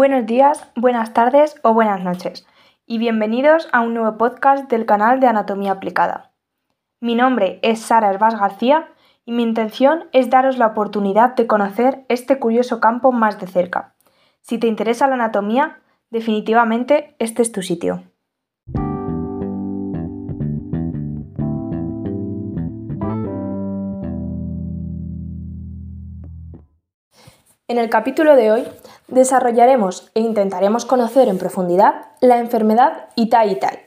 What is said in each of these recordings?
Buenos días, buenas tardes o buenas noches y bienvenidos a un nuevo podcast del canal de Anatomía Aplicada. Mi nombre es Sara Herbás García y mi intención es daros la oportunidad de conocer este curioso campo más de cerca. Si te interesa la anatomía, definitivamente este es tu sitio. En el capítulo de hoy desarrollaremos e intentaremos conocer en profundidad la enfermedad Itai-Itai.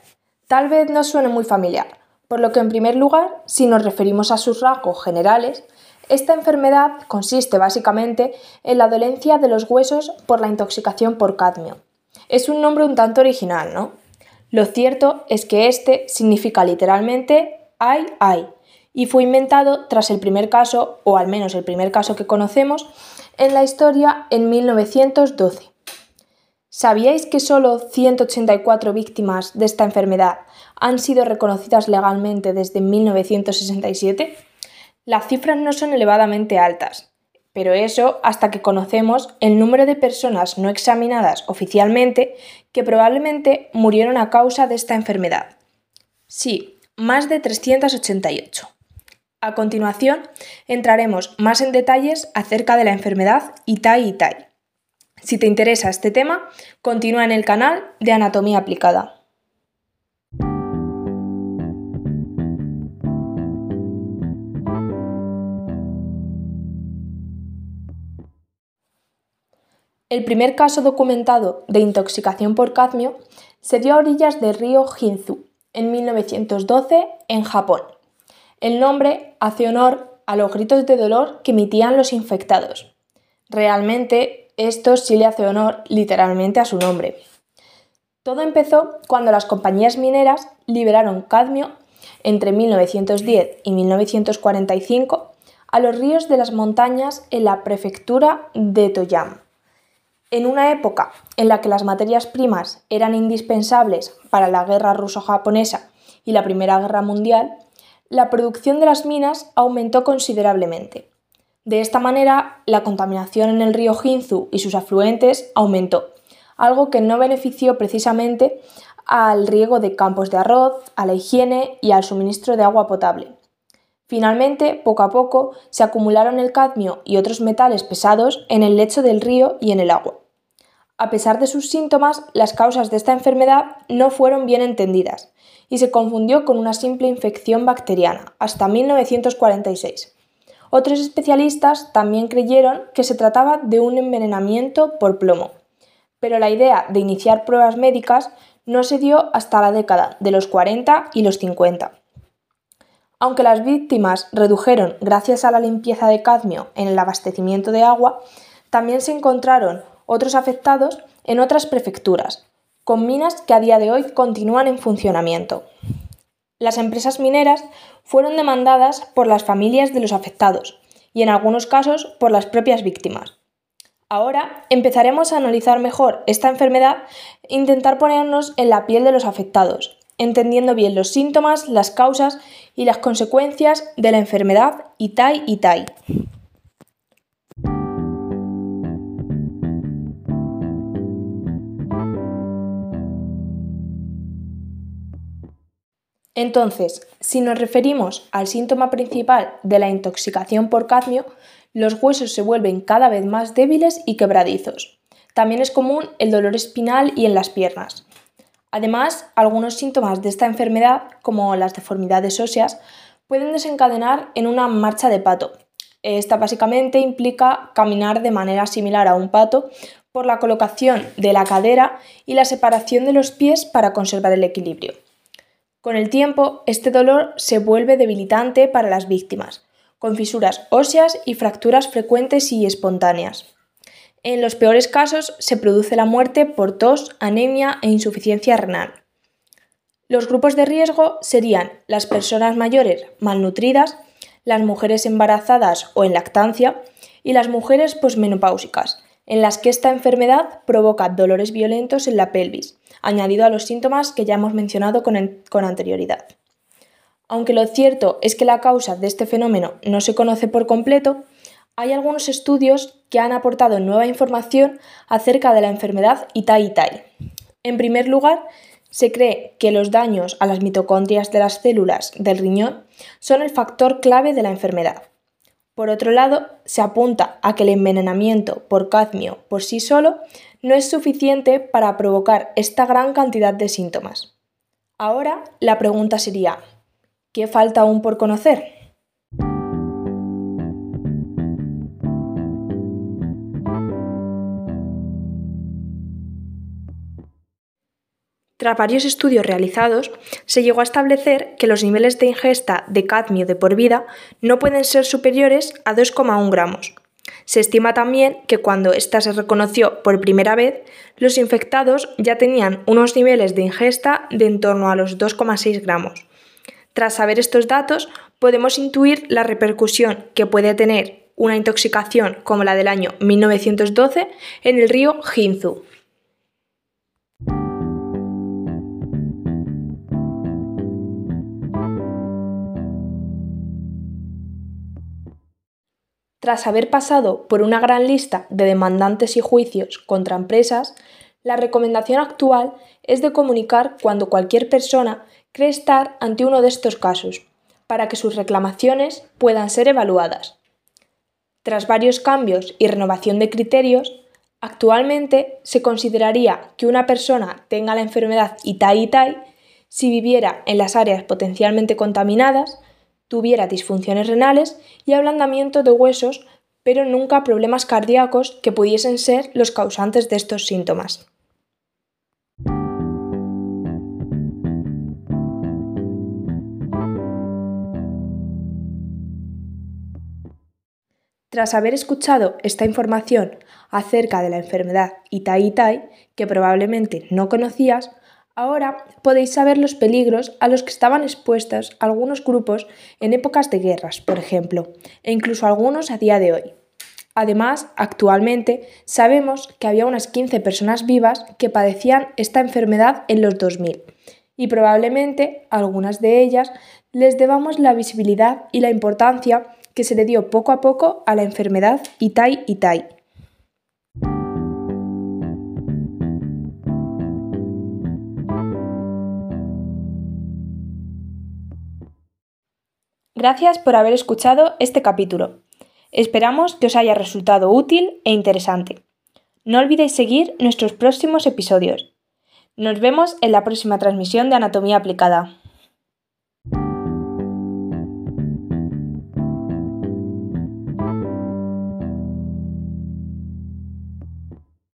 Tal vez no suene muy familiar, por lo que en primer lugar, si nos referimos a sus rasgos generales, esta enfermedad consiste básicamente en la dolencia de los huesos por la intoxicación por cadmio. Es un nombre un tanto original, ¿no? Lo cierto es que este significa literalmente ay ay y fue inventado tras el primer caso, o al menos el primer caso que conocemos, en la historia en 1912. ¿Sabíais que solo 184 víctimas de esta enfermedad han sido reconocidas legalmente desde 1967? Las cifras no son elevadamente altas, pero eso hasta que conocemos el número de personas no examinadas oficialmente que probablemente murieron a causa de esta enfermedad. Sí, más de 388. A continuación, entraremos más en detalles acerca de la enfermedad Itai-Itai. Si te interesa este tema, continúa en el canal de Anatomía Aplicada. El primer caso documentado de intoxicación por cadmio se dio a orillas del río Jinzu en 1912 en Japón. El nombre hace honor a los gritos de dolor que emitían los infectados. Realmente, esto sí le hace honor literalmente a su nombre. Todo empezó cuando las compañías mineras liberaron cadmio entre 1910 y 1945 a los ríos de las montañas en la prefectura de Toyama. En una época en la que las materias primas eran indispensables para la guerra ruso-japonesa y la Primera Guerra Mundial, la producción de las minas aumentó considerablemente. De esta manera, la contaminación en el río Jinzu y sus afluentes aumentó, algo que no benefició precisamente al riego de campos de arroz, a la higiene y al suministro de agua potable. Finalmente, poco a poco, se acumularon el cadmio y otros metales pesados en el lecho del río y en el agua. A pesar de sus síntomas, las causas de esta enfermedad no fueron bien entendidas y se confundió con una simple infección bacteriana hasta 1946. Otros especialistas también creyeron que se trataba de un envenenamiento por plomo, pero la idea de iniciar pruebas médicas no se dio hasta la década de los 40 y los 50. Aunque las víctimas redujeron gracias a la limpieza de cadmio en el abastecimiento de agua, también se encontraron otros afectados en otras prefecturas, con minas que a día de hoy continúan en funcionamiento. Las empresas mineras fueron demandadas por las familias de los afectados y en algunos casos por las propias víctimas. Ahora empezaremos a analizar mejor esta enfermedad e intentar ponernos en la piel de los afectados, entendiendo bien los síntomas, las causas y las consecuencias de la enfermedad Itai-Itai. Entonces, si nos referimos al síntoma principal de la intoxicación por cadmio, los huesos se vuelven cada vez más débiles y quebradizos. También es común el dolor espinal y en las piernas. Además, algunos síntomas de esta enfermedad, como las deformidades óseas, pueden desencadenar en una marcha de pato. Esta básicamente implica caminar de manera similar a un pato por la colocación de la cadera y la separación de los pies para conservar el equilibrio. Con el tiempo, este dolor se vuelve debilitante para las víctimas, con fisuras óseas y fracturas frecuentes y espontáneas. En los peores casos se produce la muerte por tos, anemia e insuficiencia renal. Los grupos de riesgo serían las personas mayores malnutridas, las mujeres embarazadas o en lactancia y las mujeres posmenopáusicas, en las que esta enfermedad provoca dolores violentos en la pelvis, añadido a los síntomas que ya hemos mencionado con, anterioridad. Aunque lo cierto es que la causa de este fenómeno no se conoce por completo, hay algunos estudios que han aportado nueva información acerca de la enfermedad Itai-Itai. En primer lugar, se cree que los daños a las mitocondrias de las células del riñón son el factor clave de la enfermedad. Por otro lado, se apunta a que el envenenamiento por cadmio por sí solo no es suficiente para provocar esta gran cantidad de síntomas. Ahora la pregunta sería, ¿qué falta aún por conocer? Tras varios estudios realizados, se llegó a establecer que los niveles de ingesta de cadmio de por vida no pueden ser superiores a 2,1 gramos. Se estima también que cuando ésta se reconoció por primera vez, los infectados ya tenían unos niveles de ingesta de en torno a los 2,6 gramos. Tras saber estos datos, podemos intuir la repercusión que puede tener una intoxicación como la del año 1912 en el río Jinzu. Tras haber pasado por una gran lista de demandantes y juicios contra empresas, la recomendación actual es de comunicar cuando cualquier persona cree estar ante uno de estos casos, para que sus reclamaciones puedan ser evaluadas. Tras varios cambios y renovación de criterios, actualmente se consideraría que una persona tenga la enfermedad ITAI-ITAI si viviera en las áreas potencialmente contaminadas, tuviera disfunciones renales y ablandamiento de huesos, pero nunca problemas cardíacos que pudiesen ser los causantes de estos síntomas. Tras haber escuchado esta información acerca de la enfermedad Itai-Itai, que probablemente no conocías, Ahora podéis saber los peligros a los que estaban expuestos algunos grupos en épocas de guerras, por ejemplo, e incluso algunos a día de hoy. Además, actualmente sabemos que había unas 15 personas vivas que padecían esta enfermedad en los 2000 y probablemente algunas de ellas les debamos la visibilidad y la importancia que se le dio poco a poco a la enfermedad Itai-Itai. Gracias por haber escuchado este capítulo. Esperamos que os haya resultado útil e interesante. No olvidéis seguir nuestros próximos episodios. Nos vemos en la próxima transmisión de Anatomía Aplicada.